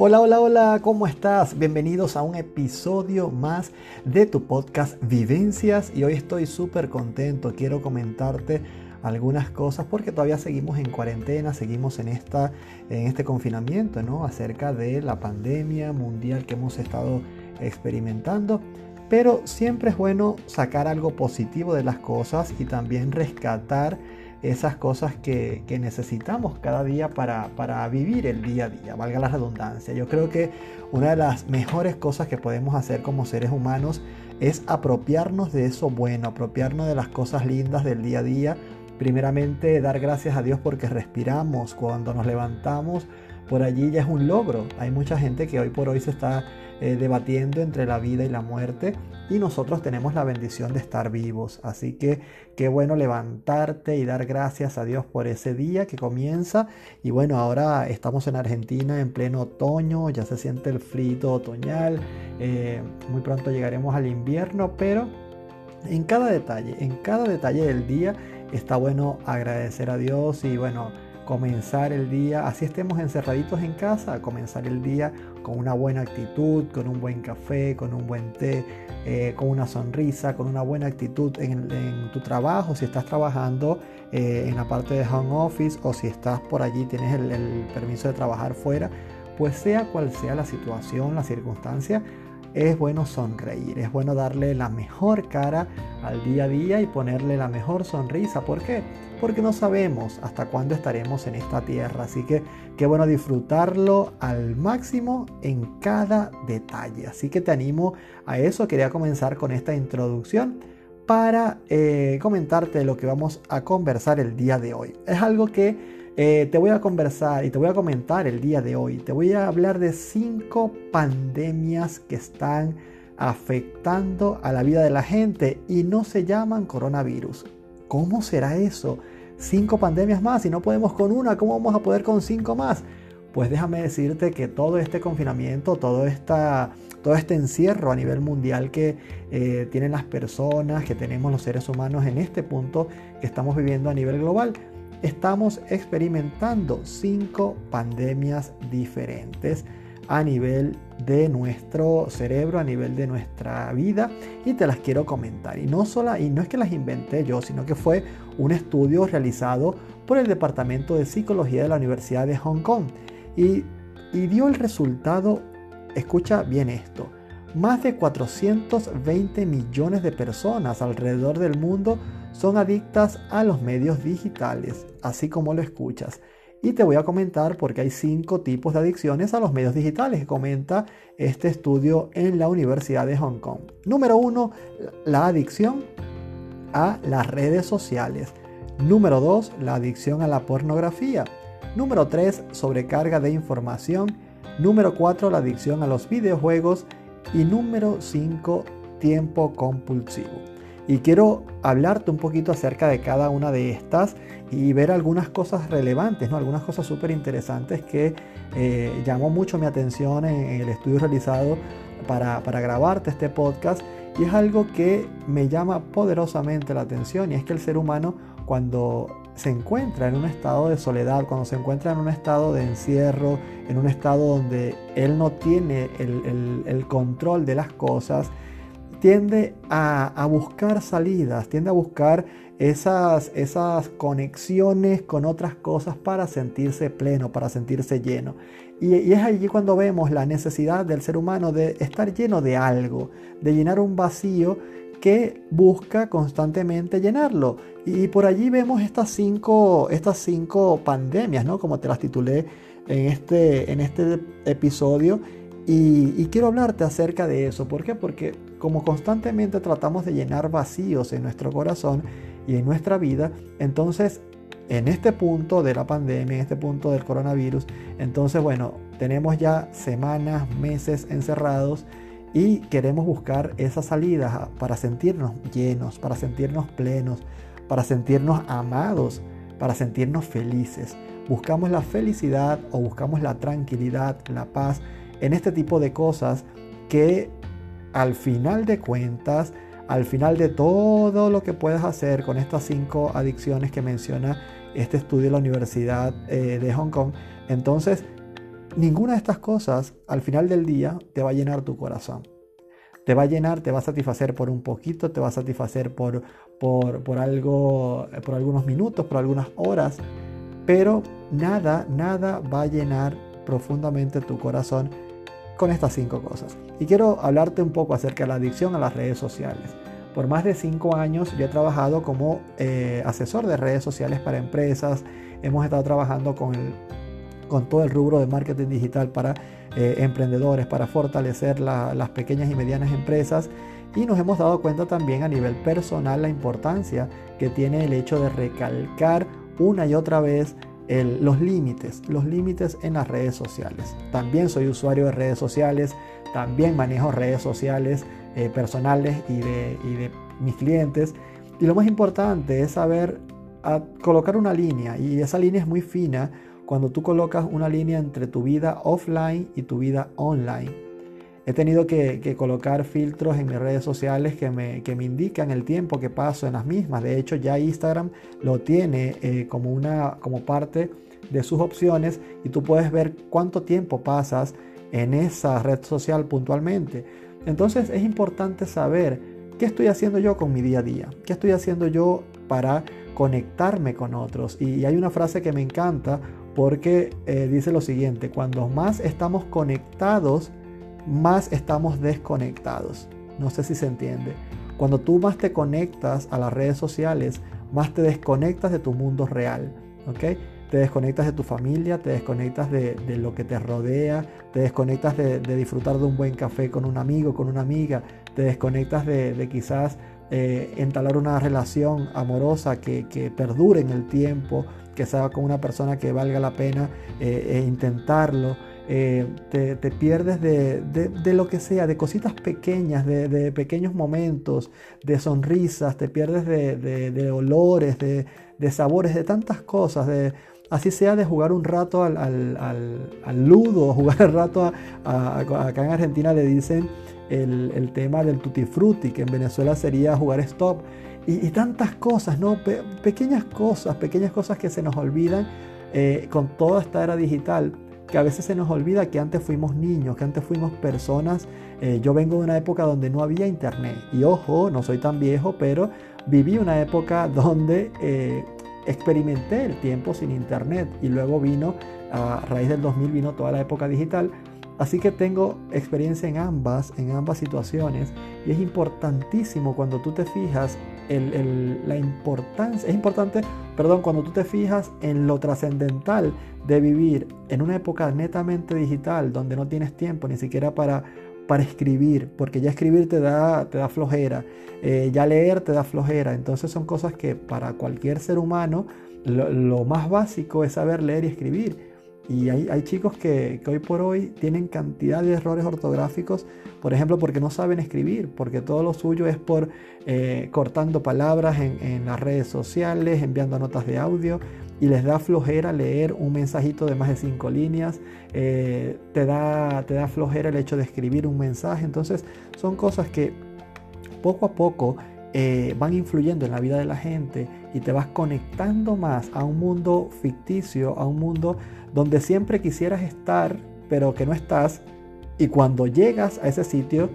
Hola, hola, hola, ¿cómo estás? Bienvenidos a un episodio más de tu podcast Vivencias y hoy estoy súper contento. Quiero comentarte algunas cosas porque todavía seguimos en cuarentena, seguimos en, esta, en este confinamiento, ¿no? Acerca de la pandemia mundial que hemos estado experimentando. Pero siempre es bueno sacar algo positivo de las cosas y también rescatar esas cosas que, necesitamos cada día para, para, vivir el día a día, valga la redundancia. Yo creo que una de las mejores cosas que podemos hacer como seres humanos es apropiarnos de eso bueno, apropiarnos de las cosas lindas del día a día. Primeramente, dar gracias a Dios porque respiramos, cuando nos levantamos, por allí ya es un logro. Hay mucha gente que hoy por hoy se está eh, debatiendo entre la vida y la muerte y nosotros tenemos la bendición de estar vivos. Así que qué bueno levantarte y dar gracias a Dios por ese día que comienza. Y bueno, ahora estamos en Argentina en pleno otoño, ya se siente el frío otoñal, eh, muy pronto llegaremos al invierno, pero en cada detalle, en cada detalle del día está bueno agradecer a Dios y bueno, comenzar el día, así estemos encerraditos en casa, comenzar el día con una buena actitud, con un buen café, con un buen té, eh, con una sonrisa, con una buena actitud en, tu trabajo, si estás trabajando eh, en la parte de home office o si estás por allí, tienes el, el permiso de trabajar fuera, pues sea cual sea la situación, la circunstancia, es bueno sonreír, es bueno darle la mejor cara al día a día y ponerle la mejor sonrisa. ¿Por qué? Porque no sabemos hasta cuándo estaremos en esta tierra. Así que qué bueno disfrutarlo al máximo en cada detalle. Así que te animo a eso. Quería comenzar con esta introducción para eh, comentarte lo que vamos a conversar el día de hoy. Es algo que eh, te voy a conversar y te voy a comentar el día de hoy. Te voy a hablar de cinco pandemias que están afectando a la vida de la gente y no se llaman coronavirus. ¿Cómo será eso? Cinco pandemias más y no podemos con una, ¿cómo vamos a poder con cinco más? Pues déjame decirte que todo este confinamiento, todo, esta, todo este encierro a nivel mundial que eh, tienen las personas, que tenemos los seres humanos en este punto que estamos viviendo a nivel global, estamos experimentando cinco pandemias diferentes a nivel de nuestro cerebro, a nivel de nuestra vida y te las quiero comentar. Y no, sola, y no es que las inventé yo, sino que fue un estudio realizado por el Departamento de Psicología de la Universidad de Hong Kong y, y dio el resultado, escucha bien esto, más de 420 millones de personas alrededor del mundo son adictas a los medios digitales, así como lo escuchas. Y te voy a comentar porque hay cinco tipos de adicciones a los medios digitales, comenta este estudio en la Universidad de Hong Kong. Número uno, la adicción a las redes sociales. Número dos, la adicción a la pornografía. Número tres, sobrecarga de información. Número cuatro, la adicción a los videojuegos. Y número cinco, tiempo compulsivo. Y quiero hablarte un poquito acerca de cada una de estas y ver algunas cosas relevantes, ¿no? algunas cosas súper interesantes que eh, llamó mucho mi atención en, el estudio realizado para, para grabarte este podcast. Y es algo que me llama poderosamente la atención y es que el ser humano cuando se encuentra en un estado de soledad, cuando se encuentra en un estado de encierro, en un estado donde él no tiene el, control de las cosas, tiende a, buscar salidas, tiende a buscar esas, esas conexiones con otras cosas para sentirse pleno, para sentirse lleno. Y, es allí cuando vemos la necesidad del ser humano de estar lleno de algo, de llenar un vacío que busca constantemente llenarlo. Y por allí vemos estas cinco, estas cinco pandemias, ¿no? Como te las titulé en este, en este episodio. Y, y quiero hablarte acerca de eso. ¿Por qué? Porque como constantemente tratamos de llenar vacíos en nuestro corazón y en nuestra vida, entonces en este punto de la pandemia, en este punto del coronavirus, entonces bueno, tenemos ya semanas, meses encerrados y queremos buscar esa salida para sentirnos llenos, para sentirnos plenos, para sentirnos amados, para sentirnos felices. Buscamos la felicidad o buscamos la tranquilidad, la paz en este tipo de cosas que al final de cuentas, al final de todo lo que puedes hacer con estas cinco adicciones que menciona este estudio de la Universidad eh, de Hong Kong, entonces ninguna de estas cosas al final del día te va a llenar tu corazón. Te va a llenar, te va a satisfacer por un poquito, te va a satisfacer por, por, algo, por algunos minutos, por algunas horas, pero nada, nada va a llenar profundamente tu corazón con estas cinco cosas. Y quiero hablarte un poco acerca de la adicción a las redes sociales. Por más de cinco años yo he trabajado como eh, asesor de redes sociales para empresas. Hemos estado trabajando con, con todo el rubro de marketing digital para eh, emprendedores, para fortalecer las pequeñas y medianas empresas. Y nos hemos dado cuenta también a nivel personal la importancia que tiene el hecho de recalcar una y otra vez los límites, los límites en las redes sociales. También soy usuario de redes sociales, también manejo redes sociales eh, personales y de, y de mis clientes. Y lo más importante es saber colocar una línea y esa línea es muy fina cuando tú colocas una línea entre tu vida offline y tu vida online. He tenido que, colocar filtros en mis redes sociales que me, que me, indican el tiempo que paso en las mismas. De hecho, ya Instagram lo tiene eh, como, una, como parte de sus opciones y tú puedes ver cuánto tiempo pasas en esa red social puntualmente. Entonces es importante saber qué estoy haciendo yo con mi día a día, qué estoy haciendo yo para conectarme con otros. Y hay una frase que me encanta porque eh, dice lo siguiente, cuando más estamos conectados, más estamos desconectados. No sé si se entiende. Cuando tú más te conectas a las redes sociales, más te desconectas de tu mundo real. Te desconectas de tu familia, te desconectas de, lo que te rodea, te desconectas de, disfrutar de un buen café con un amigo, con una amiga, te desconectas de, quizás eh, entalar una relación amorosa que, perdure en el tiempo, que sea con una persona que valga la pena eh, e intentarlo. Eh, te, pierdes de, lo que sea, de cositas pequeñas, de, pequeños momentos, de sonrisas, te pierdes de, olores, de, sabores, de tantas cosas, de, así sea de jugar un rato al, al, ludo, jugar el rato acá en Argentina le dicen el, tema del tutti frutti, que en Venezuela sería jugar stop, y, tantas cosas, ¿no? pequeñas cosas, pequeñas cosas que se nos olvidan eh, con toda esta era digital que a veces se nos olvida que antes fuimos niños, que antes fuimos personas. Eh, yo vengo de una época donde no había internet. Y ojo, no soy tan viejo, pero viví una época donde eh, experimenté el tiempo sin internet. Y luego vino, a raíz del 2000, vino toda la época digital. Así que tengo experiencia en ambas, en ambas situaciones. Y es importantísimo cuando tú te fijas la importancia, es importante, perdón, cuando tú te fijas en lo trascendental de vivir en una época netamente digital donde no tienes tiempo ni siquiera para, para escribir, porque ya escribir te da, te da flojera, eh, ya leer te da flojera, entonces son cosas que para cualquier ser humano lo más básico es saber leer y escribir. Y hay, chicos que, hoy por hoy tienen cantidad de errores ortográficos, por ejemplo, porque no saben escribir, porque todo lo suyo es por eh, cortando palabras en, las redes sociales, enviando notas de audio, y les da flojera leer un mensajito de más de cinco líneas, eh, te, da, te da flojera el hecho de escribir un mensaje. Entonces, son cosas que poco a poco eh, van influyendo en la vida de la gente y te vas conectando más a un mundo ficticio, a un mundo donde siempre quisieras estar, pero que no estás, y cuando llegas a ese sitio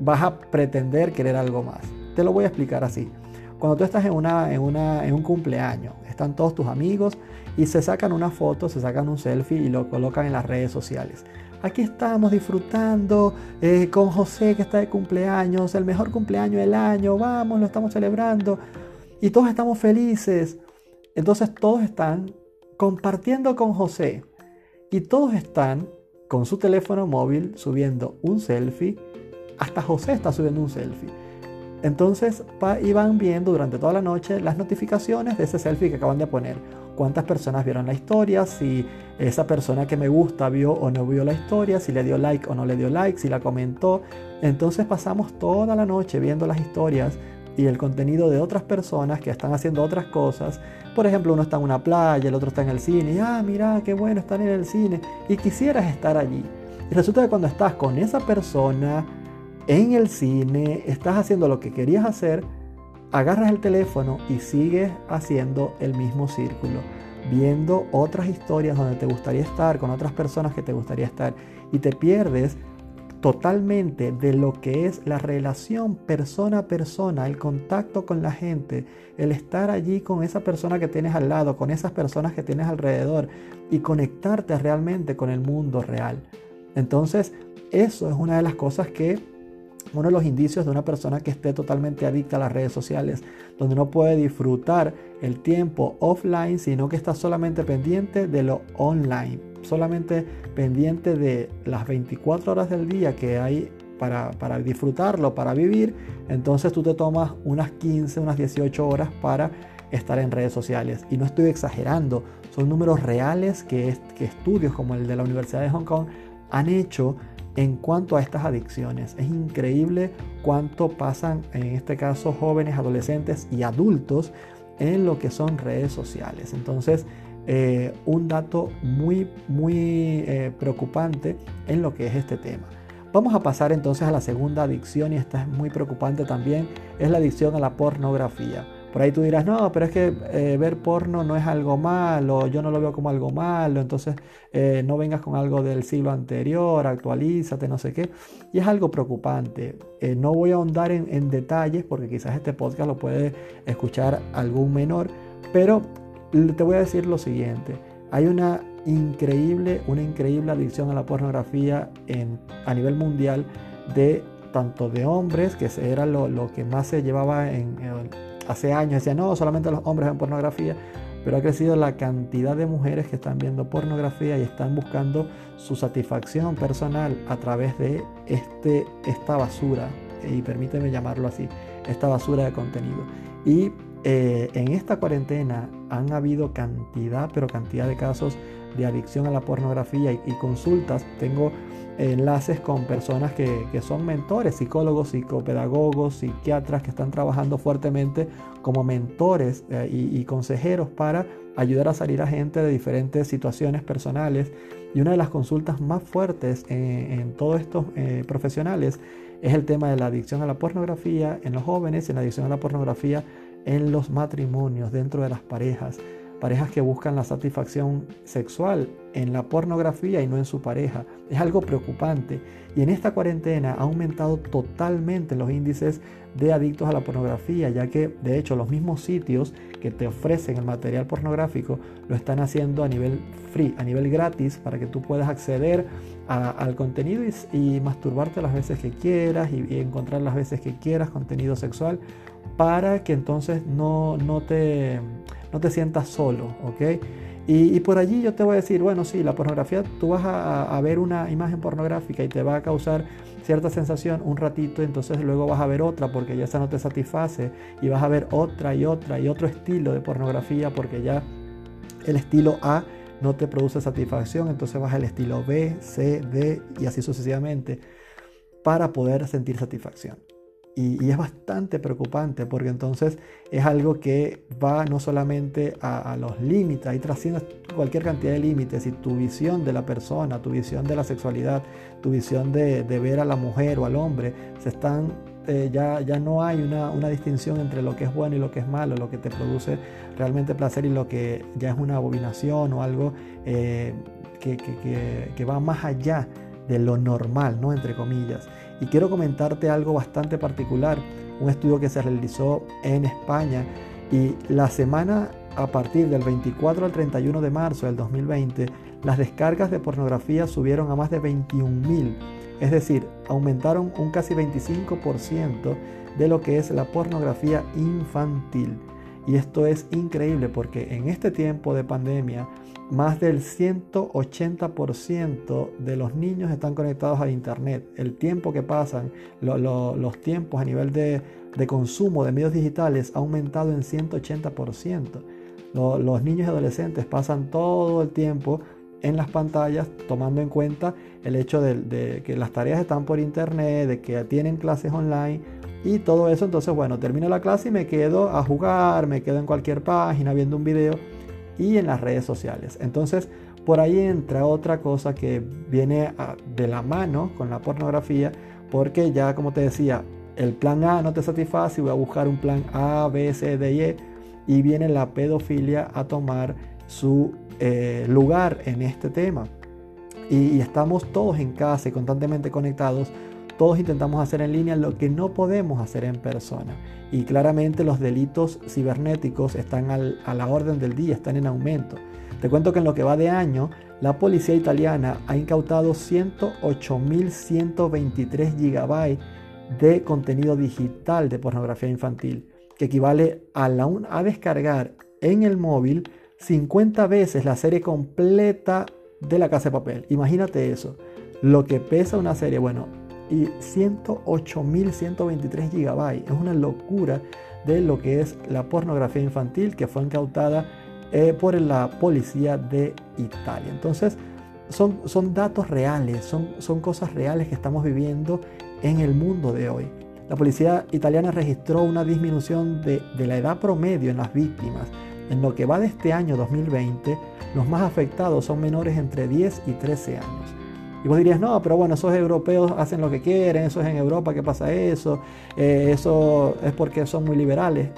vas a pretender querer algo más. Te lo voy a explicar así. Cuando tú estás en, una, en, una, en un cumpleaños, están todos tus amigos y se sacan una foto, se sacan un selfie y lo colocan en las redes sociales. Aquí estamos disfrutando eh, con José que está de cumpleaños, el mejor cumpleaños del año, vamos, lo estamos celebrando y todos estamos felices. Entonces todos están compartiendo con José. Y todos están con su teléfono móvil subiendo un selfie. Hasta José está subiendo un selfie. Entonces iban viendo durante toda la noche las notificaciones de ese selfie que acaban de poner. Cuántas personas vieron la historia, si esa persona que me gusta vio o no vio la historia, si le dio like o no le dio like, si la comentó. Entonces pasamos toda la noche viendo las historias y el contenido de otras personas que están haciendo otras cosas. Por ejemplo, uno está en una playa, el otro está en el cine, ah, mira, qué bueno estar en el cine, y quisieras estar allí. Y resulta que cuando estás con esa persona en el cine, estás haciendo lo que querías hacer, agarras el teléfono y sigues haciendo el mismo círculo. viendo otras historias donde te gustaría estar, con otras personas que te gustaría estar, y te pierdes totalmente de lo que es la relación persona a persona, el contacto con la gente, el estar allí con esa persona que tienes al lado, con esas personas que tienes alrededor y conectarte realmente con el mundo real. Entonces, eso es una de las cosas que uno de los indicios de una persona que esté totalmente adicta a las redes sociales, donde no puede disfrutar el tiempo offline, sino que está solamente pendiente de lo online, solamente pendiente de las 24 horas del día que hay para, para disfrutarlo, para vivir, entonces tú te tomas unas 15, unas 18 horas para estar en redes sociales. Y no estoy exagerando, son números reales que, que estudios como el de la Universidad de Hong Kong han hecho en cuanto a estas adicciones. Es increíble cuánto pasan, en este caso, jóvenes, adolescentes y adultos en lo que son redes sociales. Entonces, eh, un dato muy, muy eh, preocupante en lo que es este tema. Vamos a pasar entonces a la segunda adicción y esta es muy preocupante también, es la adicción a la pornografía. Por ahí tú dirás, no, pero es que eh, ver porno no es algo malo, yo no lo veo como algo malo, entonces eh, no vengas con algo del siglo anterior, actualízate, no sé qué. Y es algo preocupante. Eh, no voy a ahondar en, detalles porque quizás este podcast lo puede escuchar algún menor, pero te voy a decir lo siguiente. Hay una increíble, una increíble adicción a la pornografía a nivel mundial de tanto de hombres, que era lo, que más se llevaba en hace años decía no, solamente los hombres ven pornografía, pero ha crecido la cantidad de mujeres que están viendo pornografía y están buscando su satisfacción personal a través de este, esta basura, y permíteme llamarlo así, esta basura de contenido. Y eh, en esta cuarentena han habido cantidad, pero cantidad de casos de adicción a la pornografía y, consultas. Tengo enlaces con personas que, son mentores, psicólogos, psicopedagogos, psiquiatras que están trabajando fuertemente como mentores eh, y, consejeros para ayudar a salir a gente de diferentes situaciones personales. Y una de las consultas más fuertes en, todos estos eh, profesionales es el tema de la adicción a la pornografía en los jóvenes, en la adicción a la pornografía en los matrimonios, dentro de las parejas parejas que buscan la satisfacción sexual en la pornografía y no en su pareja. Es algo preocupante y en esta cuarentena ha aumentado totalmente los índices de adictos a la pornografía, ya que de hecho los mismos sitios que te ofrecen el material pornográfico lo están haciendo a nivel free, a nivel gratis, para que tú puedas acceder al contenido y, masturbarte las veces que quieras y, y encontrar las veces que quieras contenido sexual para que entonces no, no, te, no te sientas solo. Y, por allí yo te voy a decir, bueno, sí, la pornografía, tú vas a, a, ver una imagen pornográfica y te va a causar cierta sensación un ratito, entonces luego vas a ver otra porque ya esa no te satisface y vas a ver otra y otra y otro estilo de pornografía porque ya el estilo A no te produce satisfacción, entonces vas al estilo B, C, D y así sucesivamente para poder sentir satisfacción. Y, es bastante preocupante porque entonces es algo que va no solamente a, los límites, ahí trasciende cualquier cantidad de límites y tu visión de la persona, tu visión de la sexualidad, tu visión de, ver a la mujer o al hombre, se están, eh, ya, ya no hay una, una, distinción entre lo que es bueno y lo que es malo, lo que te produce realmente placer y lo que ya es una abominación o algo eh, que, que, que va más allá de lo normal, ¿no? Entre comillas. Y quiero comentarte algo bastante particular, un estudio que se realizó en España y la semana a partir del 24 al 31 de marzo del 2020, las descargas de pornografía subieron a más de 21 mil, es decir, aumentaron un casi 25% de lo que es la pornografía infantil. Y esto es increíble porque en este tiempo de pandemia más del 180% de los niños están conectados a Internet. El tiempo que pasan, los tiempos a nivel de, consumo de medios digitales ha aumentado en 180%. los niños y adolescentes pasan todo el tiempo en las pantallas tomando en cuenta el hecho de, que las tareas están por internet, de que tienen clases online y todo eso. Entonces, bueno, termino la clase y me quedo a jugar, me quedo en cualquier página viendo un video y en las redes sociales. Entonces, por ahí entra otra cosa que viene de la mano con la pornografía, porque ya como te decía, el plan A no te satisface, voy a buscar un plan A, B, C, D, E, y viene la pedofilia a tomar su eh, lugar en este tema. Y, estamos todos en casa y constantemente conectados. Todos intentamos hacer en línea lo que no podemos hacer en persona. Y claramente los delitos cibernéticos están a la orden del día, están en aumento. Te cuento que en lo que va de año, la policía italiana ha incautado 108.123 gigabytes de contenido digital de pornografía infantil, que equivale a, la, a descargar en el móvil 50 veces la serie completa de la casa de papel. Imagínate eso. Lo que pesa una serie, bueno, y 108.123 gigabytes. Es una locura de lo que es la pornografía infantil que fue incautada eh, por la policía de Italia. Entonces, son, son datos reales, son, son cosas reales que estamos viviendo en el mundo de hoy. La policía italiana registró una disminución de, de la edad promedio en las víctimas. En lo que va de este año 2020, los más afectados son menores entre 10 y 13 años. Y vos dirías, no, pero bueno, esos europeos hacen lo que quieren, eso es en Europa que pasa eso, eh, eso es porque son muy liberales.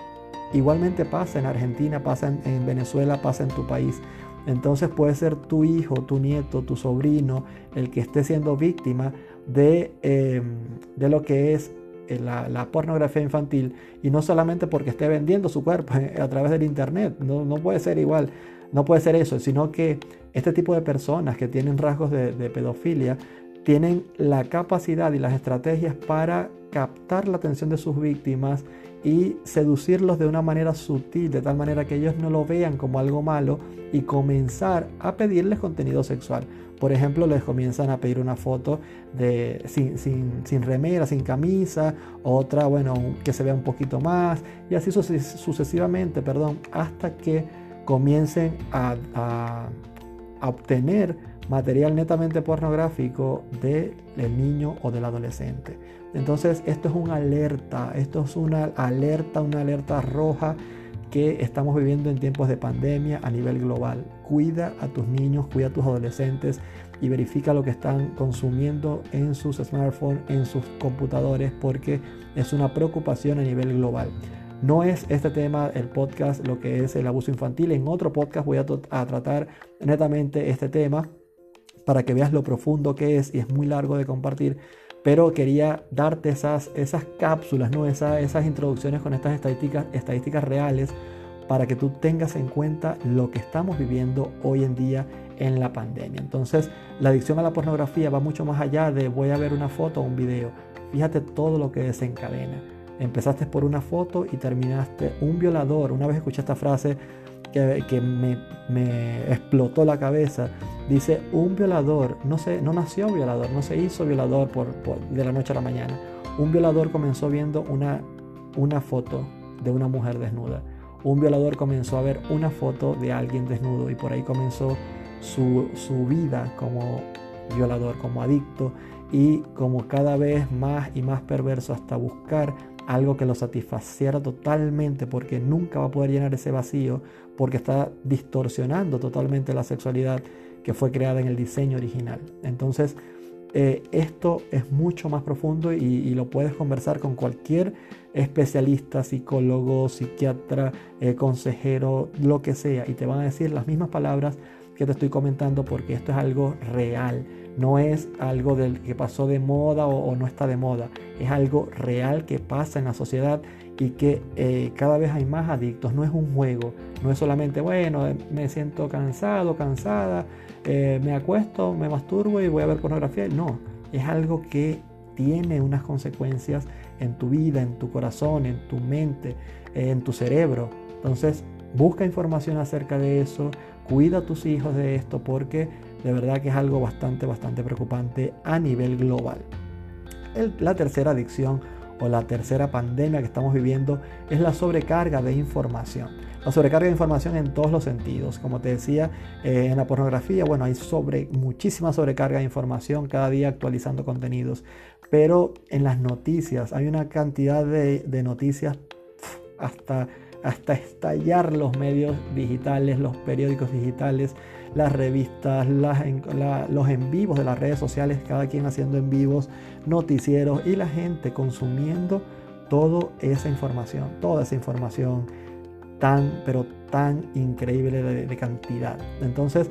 Igualmente pasa en Argentina, pasa en, Venezuela, pasa en tu país. Entonces puede ser tu hijo, tu nieto, tu sobrino, el que esté siendo víctima de, em, de lo que es eh, la, pornografía infantil y no solamente porque esté vendiendo su cuerpo a través del internet, no, no puede ser igual. No puede ser eso, sino que este tipo de personas que tienen rasgos de, pedofilia tienen la capacidad y las estrategias para captar la atención de sus víctimas y seducirlos de una manera sutil, de tal manera que ellos no lo vean como algo malo y comenzar a pedirles contenido sexual. Por ejemplo, les comienzan a pedir una foto de, sin, sin remera, sin camisa, otra, bueno, que se vea un poquito más, y así sucesivamente, perdón, hasta que comiencen a, obtener material netamente pornográfico del niño o del adolescente. Entonces esto es una alerta, esto es una alerta, una alerta roja que estamos viviendo en tiempos de pandemia a nivel global. Cuida a tus niños, cuida a tus adolescentes y verifica lo que están consumiendo en sus smartphones, en sus computadores, porque es una preocupación a nivel global. No es este tema, el podcast, lo que es el abuso infantil. En otro podcast voy a, tratar netamente este tema para que veas lo profundo que es y es muy largo de compartir. Pero quería darte esas, esas cápsulas, ¿no? esas introducciones con estas estadísticas, estadísticas reales para que tú tengas en cuenta lo que estamos viviendo hoy en día en la pandemia. Entonces, la adicción a la pornografía va mucho más allá de voy a ver una foto o un video. Fíjate todo lo que desencadena. Empezaste por una foto y terminaste un violador. Una vez escuché esta frase que, me, explotó la cabeza. Dice, un violador no, se, no nació violador, no se hizo violador por, de la noche a la mañana. Un violador comenzó viendo una, una foto de una mujer desnuda. Un violador comenzó a ver una foto de alguien desnudo y por ahí comenzó su, su vida como violador, como adicto y como cada vez más y más perverso hasta buscar algo que lo satisfaciera totalmente porque nunca va a poder llenar ese vacío porque está distorsionando totalmente la sexualidad que fue creada en el diseño original. Entonces, eh, esto es mucho más profundo y, lo puedes conversar con cualquier especialista, psicólogo, psiquiatra, eh, consejero, lo que sea, y te van a decir las mismas palabras que te estoy comentando porque esto es algo real no es algo del que pasó de moda o, no está de moda, es algo real que pasa en la sociedad y que eh, cada vez hay más adictos, no es un juego, no es solamente, bueno, eh, me siento cansado, cansada, eh, me acuesto, me masturbo y voy a ver pornografía, no, es algo que tiene unas consecuencias en tu vida, en tu corazón, en tu mente, en tu cerebro. Entonces, busca información acerca de eso, cuida a tus hijos de esto porque de verdad que es algo bastante, bastante preocupante a nivel global. la tercera adicción o la tercera pandemia que estamos viviendo es la sobrecarga de información. La sobrecarga de información en todos los sentidos. Como te decía, eh, en la pornografía, bueno, hay sobre, muchísima sobrecarga de información, cada día actualizando contenidos. Pero en las noticias hay una cantidad de, de noticias hasta, hasta estallar los medios digitales, los periódicos digitales las revistas, los en vivos de las redes sociales, cada quien haciendo en vivos, noticieros y la gente consumiendo toda esa información, toda esa información tan, pero tan increíble de, cantidad. Entonces,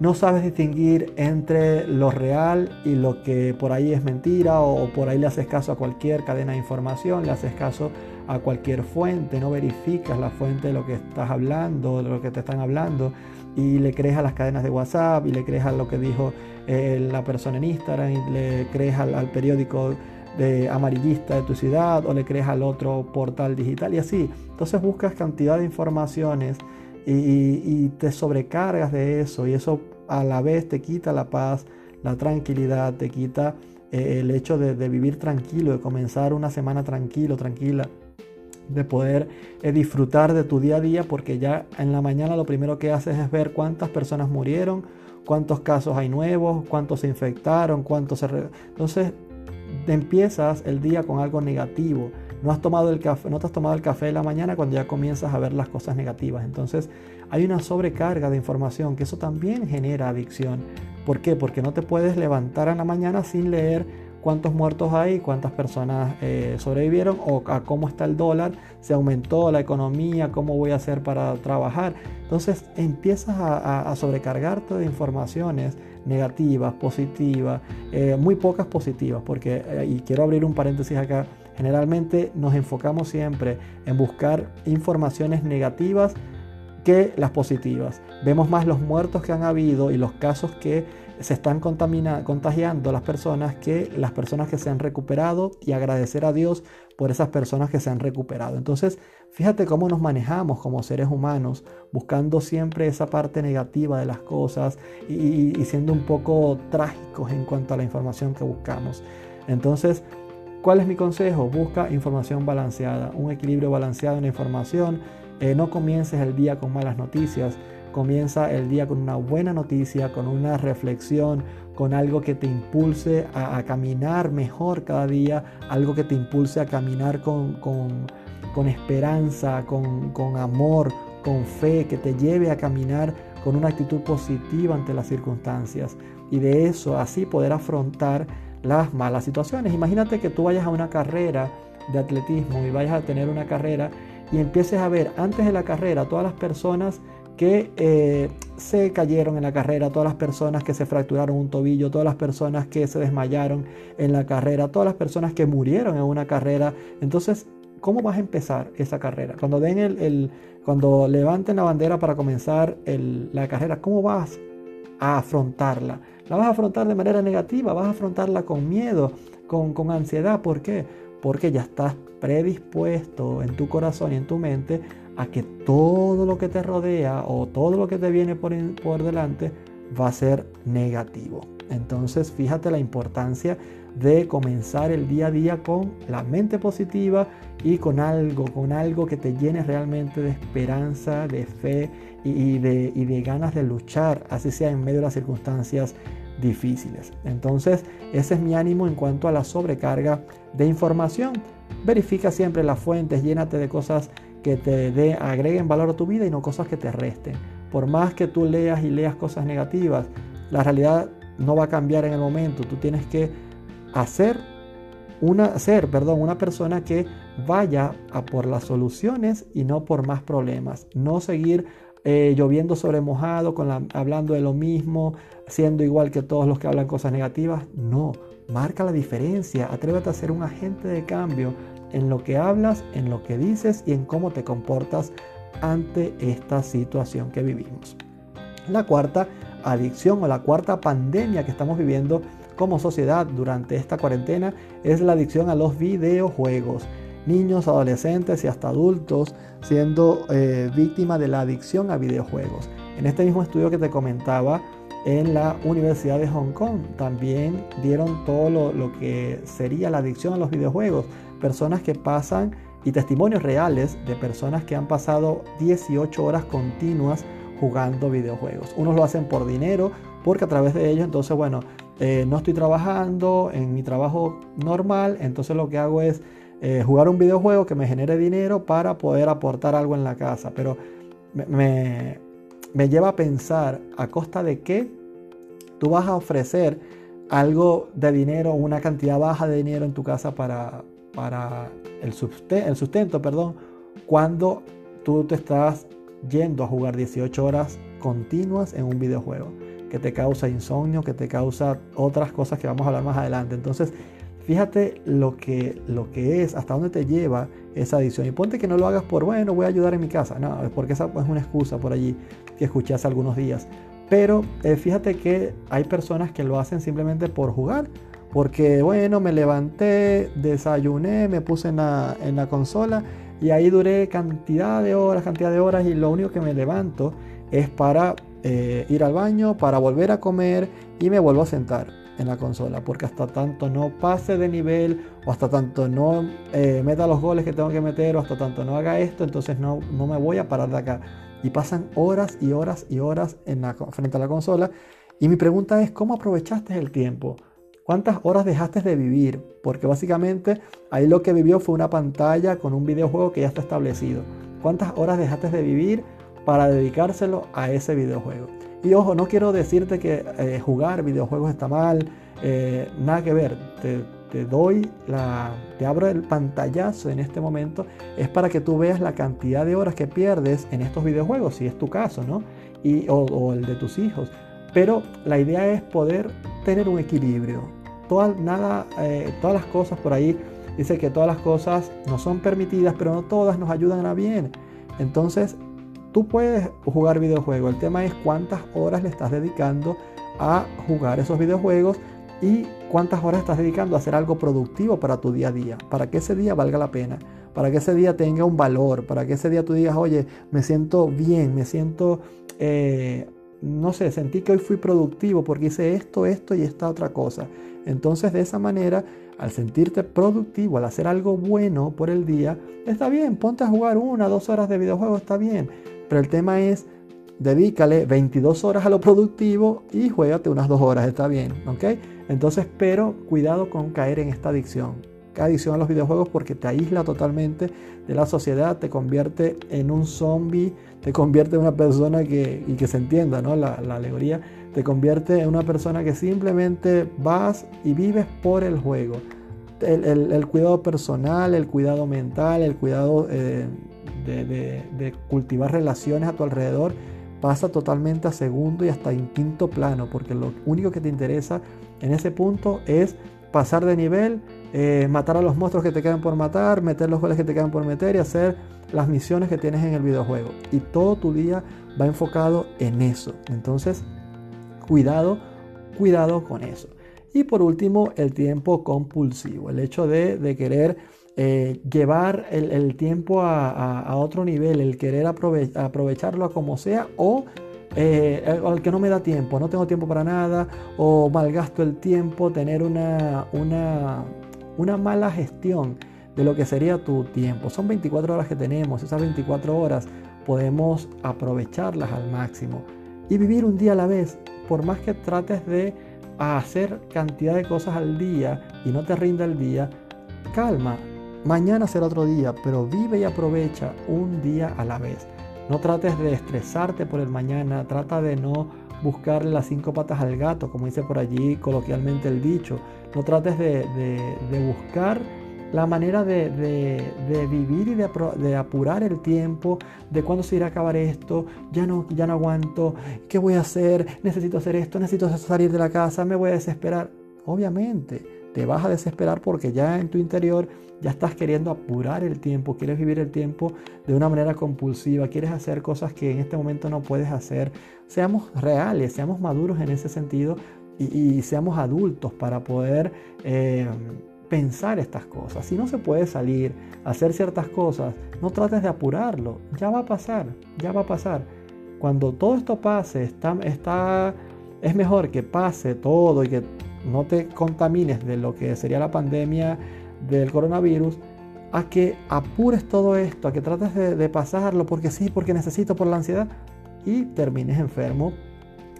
no sabes distinguir entre lo real y lo que por ahí es mentira o, por ahí le haces caso a cualquier cadena de información, le haces caso a cualquier fuente, no verificas la fuente de lo que estás hablando, de lo que te están hablando y le crees a las cadenas de WhatsApp y le crees a lo que dijo eh, la persona en Instagram y le crees al, periódico de amarillista de tu ciudad o le crees al otro portal digital y así. Entonces buscas cantidad de informaciones y, te sobrecargas de eso y eso a la vez te quita la paz, la tranquilidad, te quita eh, el hecho de, de, vivir tranquilo, de comenzar una semana tranquilo, tranquila, de poder eh, disfrutar de tu día a día porque ya en la mañana lo primero que haces es ver cuántas personas murieron, cuántos casos hay nuevos, cuántos se infectaron, cuántos se... Entonces empiezas el día con algo negativo. No has tomado el café, no te has tomado el café de la mañana cuando ya comienzas a ver las cosas negativas. Entonces hay una sobrecarga de información que eso también genera adicción. ¿Por qué? Porque no te puedes levantar en la mañana sin leer cuántos muertos hay, cuántas personas eh, sobrevivieron o a cómo está el dólar, se aumentó la economía, cómo voy a hacer para trabajar. Entonces empiezas a, sobrecargarte de informaciones negativas, positivas, eh, muy pocas positivas, porque, eh, y quiero abrir un paréntesis acá, generalmente nos enfocamos siempre en buscar informaciones negativas que las positivas. Vemos más los muertos que han habido y los casos que se están contagiando las personas que las personas que se han recuperado y agradecer a Dios por esas personas que se han recuperado. Entonces, fíjate cómo nos manejamos como seres humanos, buscando siempre esa parte negativa de las cosas y, y siendo un poco trágicos en cuanto a la información que buscamos. Entonces, ¿cuál es mi consejo? Busca información balanceada, un equilibrio balanceado en la información eh, no comiences el día con malas noticias, comienza el día con una buena noticia, con una reflexión, con algo que te impulse a, caminar mejor cada día, algo que te impulse a caminar con, esperanza, con, con amor, con fe, que te lleve a caminar con una actitud positiva ante las circunstancias. Y de eso así poder afrontar las malas situaciones. Imagínate que tú vayas a una carrera de atletismo y vayas a tener una carrera y empieces a ver antes de la carrera todas las personas que eh, se cayeron en la carrera, todas las personas que se fracturaron un tobillo, todas las personas que se desmayaron en la carrera, todas las personas que murieron en una carrera. Entonces, ¿cómo vas a empezar esa carrera? Cuando den el, cuando levanten la bandera para comenzar la carrera, ¿cómo vas a afrontarla? ¿La vas a afrontar de manera negativa? ¿Vas a afrontarla con miedo, con, con ansiedad? ¿Por qué? Porque ya estás predispuesto en tu corazón y en tu mente a que todo lo que te rodea o todo lo que te viene por, por delante va a ser negativo. Entonces fíjate la importancia de comenzar el día a día con la mente positiva y con algo, con algo que te llene realmente de esperanza, de fe y, de, y de ganas de luchar, así sea en medio de las circunstancias difíciles. Entonces ese es mi ánimo en cuanto a la sobrecarga de información. Verifica siempre las fuentes, llénate de cosas que te agreguen valor a tu vida y no cosas que te resten. Por más que tú leas y leas cosas negativas, la realidad no va a cambiar en el momento. Tú tienes que hacer una, ser, perdón, una persona que vaya a por las soluciones y no por más problemas. No seguir eh, lloviendo sobre mojado, con hablando de lo mismo, siendo igual que todos los que hablan cosas negativas. No, marca la diferencia. Atrévete a ser un agente de cambio en lo que hablas, en lo que dices y en cómo te comportas ante esta situación que vivimos. La cuarta adicción o la cuarta pandemia que estamos viviendo como sociedad durante esta cuarentena es la adicción a los videojuegos. Niños, adolescentes y hasta adultos siendo eh, víctimas de la adicción a videojuegos. En este mismo estudio que te comentaba, en la Universidad de Hong Kong. También dieron todo lo, que sería la adicción a los videojuegos personas que pasan y testimonios reales de personas que han pasado 18 horas continuas jugando videojuegos. Unos lo hacen por dinero, porque a través de ellos, entonces, bueno, eh, no estoy trabajando en mi trabajo normal, entonces lo que hago es eh, jugar un videojuego que me genere dinero para poder aportar algo en la casa. Pero me, me lleva a pensar a costa de qué tú vas a ofrecer algo de dinero, una cantidad baja de dinero en tu casa para, para el, sustento, perdón, cuando tú te estás yendo a jugar 18 horas continuas en un videojuego, que te causa insomnio, que te causa otras cosas que vamos a hablar más adelante. Entonces, fíjate lo que, lo que es, hasta dónde te lleva esa adicción. Y ponte que no lo hagas por, bueno, voy a ayudar en mi casa. No, es porque esa es una excusa por allí que escuché hace algunos días. Pero eh, fíjate que hay personas que lo hacen simplemente por jugar. Porque, bueno, me levanté, desayuné, me puse en la, consola y ahí duré cantidad de horas, cantidad de horas y lo único que me levanto es para eh, ir al baño, para volver a comer y me vuelvo a sentar en la consola. Porque hasta tanto no pase de nivel o hasta tanto no eh, meta los goles que tengo que meter o hasta tanto no haga esto, entonces no, no me voy a parar de acá. Y pasan horas y horas y horas en la, frente a la consola. Y mi pregunta es, ¿cómo aprovechaste el tiempo? ¿Cuántas horas dejaste de vivir? Porque básicamente ahí lo que vivió fue una pantalla con un videojuego que ya está establecido. ¿Cuántas horas dejaste de vivir para dedicárselo a ese videojuego? Y ojo, no quiero decirte que eh, jugar videojuegos está mal, eh, nada que ver. Te, doy la, te abro el pantallazo en este momento, es para que tú veas la cantidad de horas que pierdes en estos videojuegos, si es tu caso, ¿no? Y, o el de tus hijos. Pero la idea es poder tener un equilibrio. nada, eh, todas las cosas por ahí, dice que todas las cosas no son permitidas, pero no todas nos ayudan a bien. Entonces, tú puedes jugar videojuegos. El tema es cuántas horas le estás dedicando a jugar esos videojuegos y cuántas horas estás dedicando a hacer algo productivo para tu día a día, para que ese día valga la pena, para que ese día tenga un valor, para que ese día tú digas, oye, me siento bien, me siento eh, no sé, sentí que hoy fui productivo porque hice esto, esto y esta otra cosa. Entonces de esa manera, al sentirte productivo, al hacer algo bueno por el día, está bien, ponte a jugar una, dos horas de videojuego, está bien. Pero el tema es, dedícale 22 horas a lo productivo y juégate unas dos horas, está bien, ¿ok? Entonces, pero cuidado con caer en esta adicción adicción a los videojuegos porque te aísla totalmente de la sociedad, te convierte en un zombie, te convierte en una persona que, y que se entienda ¿no? la, alegoría, te convierte en una persona que simplemente vas y vives por el juego. El, cuidado personal, el cuidado mental, el cuidado eh, de, cultivar relaciones a tu alrededor pasa totalmente a segundo y hasta en quinto plano, porque lo único que te interesa en ese punto es pasar de nivel, eh, matar a los monstruos que te quedan por matar, meter los goles que te quedan por meter y hacer las misiones que tienes en el videojuego. Y todo tu día va enfocado en eso. Entonces, cuidado, cuidado con eso. Y por último, el tiempo compulsivo, el hecho de, querer eh, llevar el, tiempo a, otro nivel, el querer aprovecharlo como sea o eh, al que no me da tiempo, no tengo tiempo para nada o malgasto el tiempo, tener una, una, una mala gestión de lo que sería tu tiempo. Son 24 horas que tenemos, esas 24 horas podemos aprovecharlas al máximo y vivir un día a la vez, por más que trates de hacer cantidad de cosas al día y no te rinda el día, calma, mañana será otro día, pero vive y aprovecha un día a la vez. No trates de estresarte por el mañana, trata de no buscarle las cinco patas al gato, como dice por allí coloquialmente el dicho. No trates de, buscar la manera de, vivir y de, apurar el tiempo, de cuándo se irá a acabar esto, ya no, ya no aguanto, ¿qué voy a hacer? Necesito hacer esto, necesito salir de la casa, me voy a desesperar. Obviamente, te vas a desesperar porque ya en tu interior ya estás queriendo apurar el tiempo, quieres vivir el tiempo de una manera compulsiva, quieres hacer cosas que en este momento no puedes hacer. Seamos reales, seamos maduros en ese sentido y, seamos adultos para poder eh, pensar estas cosas. Si no se puede salir, hacer ciertas cosas, no trates de apurarlo, ya va a pasar, ya va a pasar. Cuando todo esto pase, está, está, es mejor que pase todo y que no te contamines de lo que sería la pandemia del coronavirus, a que apures todo esto, a que trates de, pasarlo porque sí, porque necesito por la ansiedad y termines enfermo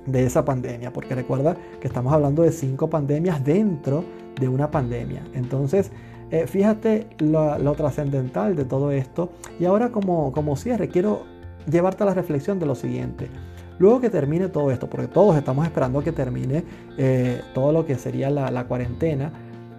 de esa pandemia, porque recuerda que estamos hablando de cinco pandemias dentro de una pandemia. Entonces, eh, fíjate lo, trascendental de todo esto. Y ahora como, como cierre, quiero llevarte a la reflexión de lo siguiente. Luego que termine todo esto, porque todos estamos esperando que termine eh, todo lo que sería la, cuarentena,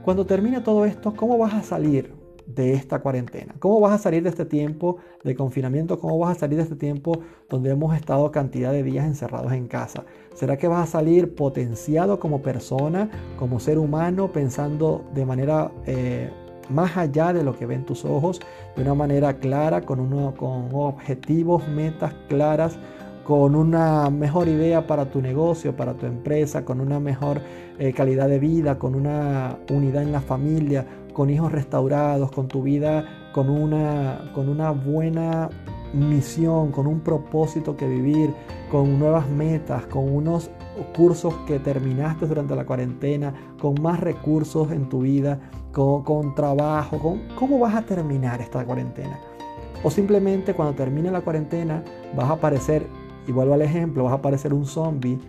cuando termine todo esto, ¿cómo vas a salir? de esta cuarentena? ¿Cómo vas a salir de este tiempo de confinamiento? ¿Cómo vas a salir de este tiempo donde hemos estado cantidad de días encerrados en casa? ¿Será que vas a salir potenciado como persona, como ser humano, pensando de manera eh, más allá de lo que ven tus ojos, de una manera clara, con, uno, con objetivos, metas claras? Con una mejor idea para tu negocio, para tu empresa, con una mejor eh, calidad de vida, con una unidad en la familia, con hijos restaurados, con tu vida, con una, con una buena misión, con un propósito que vivir, con nuevas metas, con unos cursos que terminaste durante la cuarentena, con más recursos en tu vida, con, con trabajo, con cómo vas a terminar esta cuarentena. O simplemente cuando termine la cuarentena vas a aparecer y vuelvo al ejemplo, vas a parecer un zombie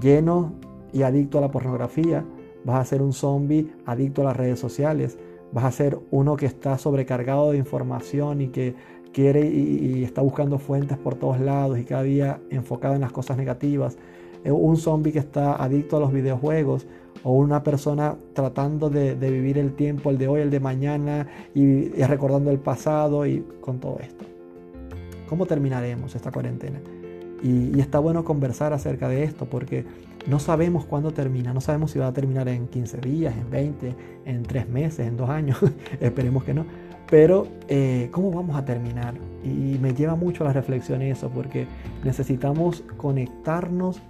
lleno y adicto a la pornografía, vas a ser un zombie adicto a las redes sociales, vas a ser uno que está sobrecargado de información y que quiere y, está buscando fuentes por todos lados y cada día enfocado en las cosas negativas, eh, un zombie que está adicto a los videojuegos o una persona tratando de, vivir el tiempo, el de hoy, el de mañana y recordando el pasado y con todo esto. ¿Cómo terminaremos esta cuarentena? Y, está bueno conversar acerca de esto porque no sabemos cuándo termina, no sabemos si va a terminar en 15 días, en 20, en 3 meses, en 2 años, esperemos que no. Pero, eh, ¿cómo vamos a terminar? Y me lleva mucho a la reflexión eso, porque necesitamos conectarnos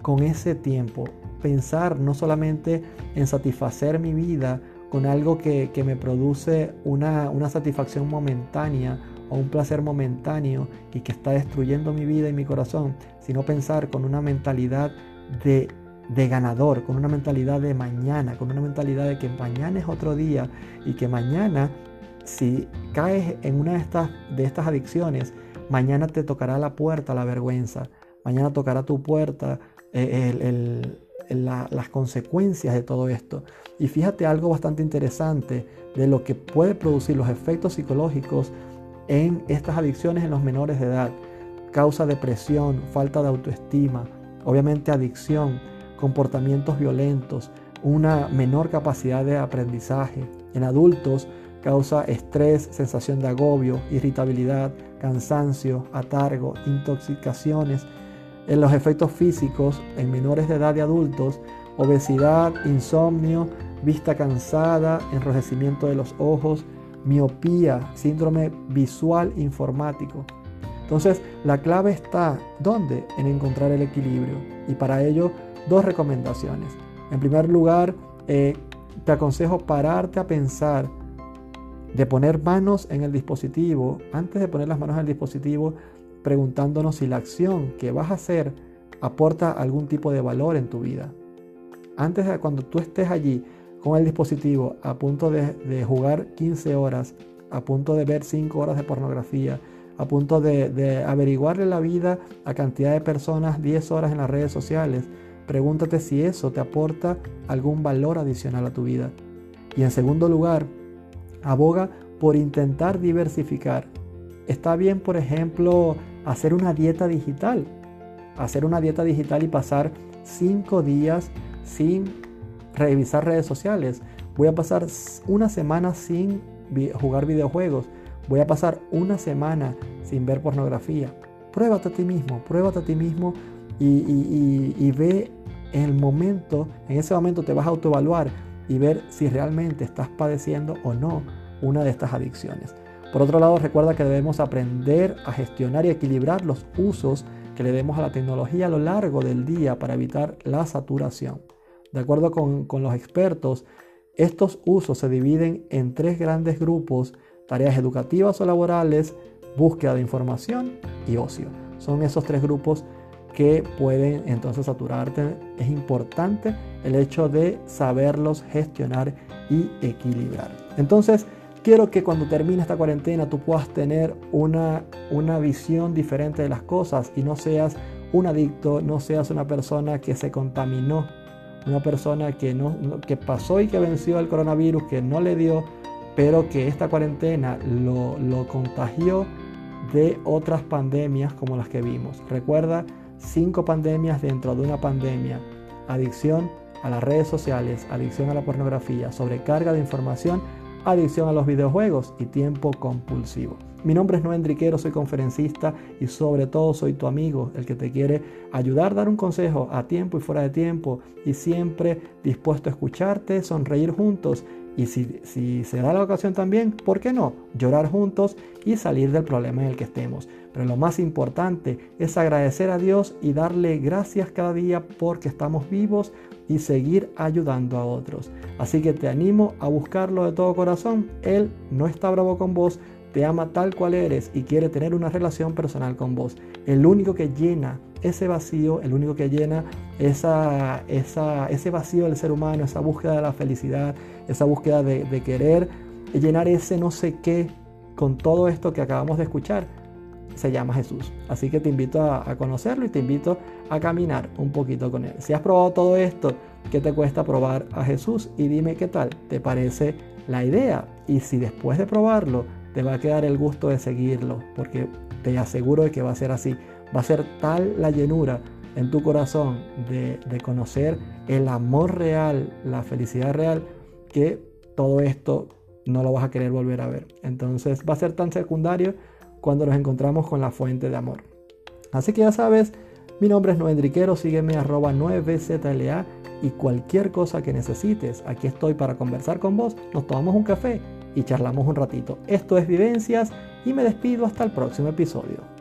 con ese tiempo, pensar no solamente en satisfacer mi vida con algo que, que me produce una, una satisfacción momentánea o un placer momentáneo y que está destruyendo mi vida y mi corazón, sino pensar con una mentalidad de, ganador, con una mentalidad de mañana, con una mentalidad de que mañana es otro día y que mañana, si caes en una de estas, de estas adicciones, mañana te tocará la puerta la vergüenza, mañana tocará tu puerta eh, las consecuencias de todo esto. Y fíjate algo bastante interesante de lo que puede producir los efectos psicológicos en estas adicciones en los menores de edad. Causa depresión, falta de autoestima, obviamente adicción, comportamientos violentos, una menor capacidad de aprendizaje. En adultos causa estrés, sensación de agobio, irritabilidad, cansancio, atargo, intoxicaciones. En los efectos físicos, en menores de edad y adultos, obesidad, insomnio, vista cansada, enrojecimiento de los ojos, miopía, síndrome visual informático. Entonces, la clave está, ¿dónde? En encontrar el equilibrio. Y para ello, dos recomendaciones. En primer lugar, eh, te aconsejo pararte a pensar de poner manos en el dispositivo, antes de poner las manos en el dispositivo, preguntándonos si la acción que vas a hacer aporta algún tipo de valor en tu vida. Antes de cuando tú estés allí, con el dispositivo a punto de, jugar 15 horas, a punto de ver 5 horas de pornografía, a punto de, de, averiguarle la vida a cantidad de personas 10 horas en las redes sociales, pregúntate si eso te aporta algún valor adicional a tu vida. Y en segundo lugar, aboga por intentar diversificar. Está bien, por ejemplo, hacer una dieta digital. Hacer una dieta digital y pasar 5 días sin revisar redes sociales. Voy a pasar una semana sin jugar videojuegos. Voy a pasar una semana sin ver pornografía. Pruébate a ti mismo, pruébate a ti mismo y, ve el momento, en ese momento te vas a autoevaluar y ver si realmente estás padeciendo o no una de estas adicciones. Por otro lado, recuerda que debemos aprender a gestionar y equilibrar los usos que le demos a la tecnología a lo largo del día para evitar la saturación. De acuerdo con, los expertos, estos usos se dividen en tres grandes grupos, tareas educativas o laborales, búsqueda de información y ocio. Son esos tres grupos que pueden entonces saturarte. Es importante el hecho de saberlos gestionar y equilibrar. Entonces, quiero que cuando termine esta cuarentena tú puedas tener una, una visión diferente de las cosas y no seas un adicto, no seas una persona que se contaminó una persona que, no, que pasó y que venció el coronavirus, que no le dio, pero que esta cuarentena lo, lo contagió de otras pandemias como las que vimos. Recuerda, cinco pandemias dentro de una pandemia. Adicción a las redes sociales, adicción a la pornografía, sobrecarga de información, adicción a los videojuegos y tiempo compulsivo. Mi nombre es Noé Enriquero, soy conferencista y sobre todo soy tu amigo, el que te quiere ayudar, dar un consejo a tiempo y fuera de tiempo y siempre dispuesto a escucharte, sonreír juntos y si, si se da la ocasión también, ¿por qué no? Llorar juntos y salir del problema en el que estemos. Pero lo más importante es agradecer a Dios y darle gracias cada día porque estamos vivos y seguir ayudando a otros. Así que te animo a buscarlo de todo corazón. Él no está bravo con vos, te ama tal cual eres y quiere tener una relación personal con vos. El único que llena ese vacío, el único que llena esa, ese vacío del ser humano, esa búsqueda de la felicidad, esa búsqueda de, querer llenar ese no sé qué con todo esto que acabamos de escuchar, se llama Jesús. Así que te invito a, a, conocerlo y te invito a caminar un poquito con él. Si has probado todo esto, ¿qué te cuesta probar a Jesús? Y dime qué tal te parece la idea. Y si después de probarlo te va a quedar el gusto de seguirlo, porque te aseguro de que va a ser así. Va a ser tal la llenura en tu corazón de, conocer el amor real, la felicidad real, que todo esto no lo vas a querer volver a ver. Entonces va a ser tan secundario cuando nos encontramos con la fuente de amor. Así que ya sabes, mi nombre es Noendriquero, sígueme arroba 9ZLA y cualquier cosa que necesites, aquí estoy para conversar con vos, nos tomamos un café y charlamos un ratito. Esto es Vivencias y me despido hasta el próximo episodio.